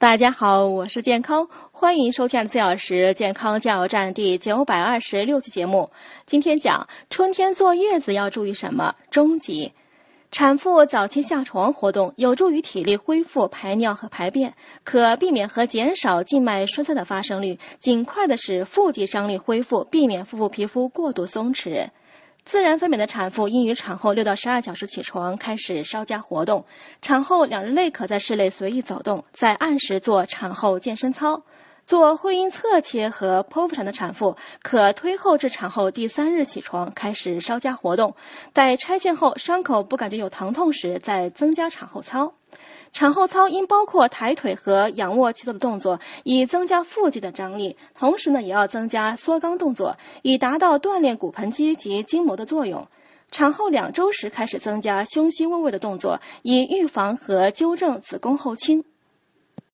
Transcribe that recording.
大家好，我是健康，欢迎收听四小时健康加油站第九百二十六期节目。今天讲春天坐月子要注意什么？中集，产妇早期下床活动有助于体力恢复、排尿和排便，可避免和减少静脉栓塞的发生率，尽快的使腹肌张力恢复，避免腹部皮肤过度松弛。自然分娩的产妇应于产后六到十二小时起床，开始稍加活动。产后两日内可在室内随意走动，在按时做产后健身操。做会阴侧切和剖腹产的产妇，可推后至产后第三日起床，开始稍加活动。待拆线后伤口不感觉有疼痛时，再增加产后操。产后操应包括抬腿和仰卧起坐的动作，以增加腹肌的张力。同时呢，也要增加缩肛动作，以达到锻炼骨盆肌及筋膜的作用。产后两周时开始增加胸膝微位的动作，以预防和纠正子宫后倾。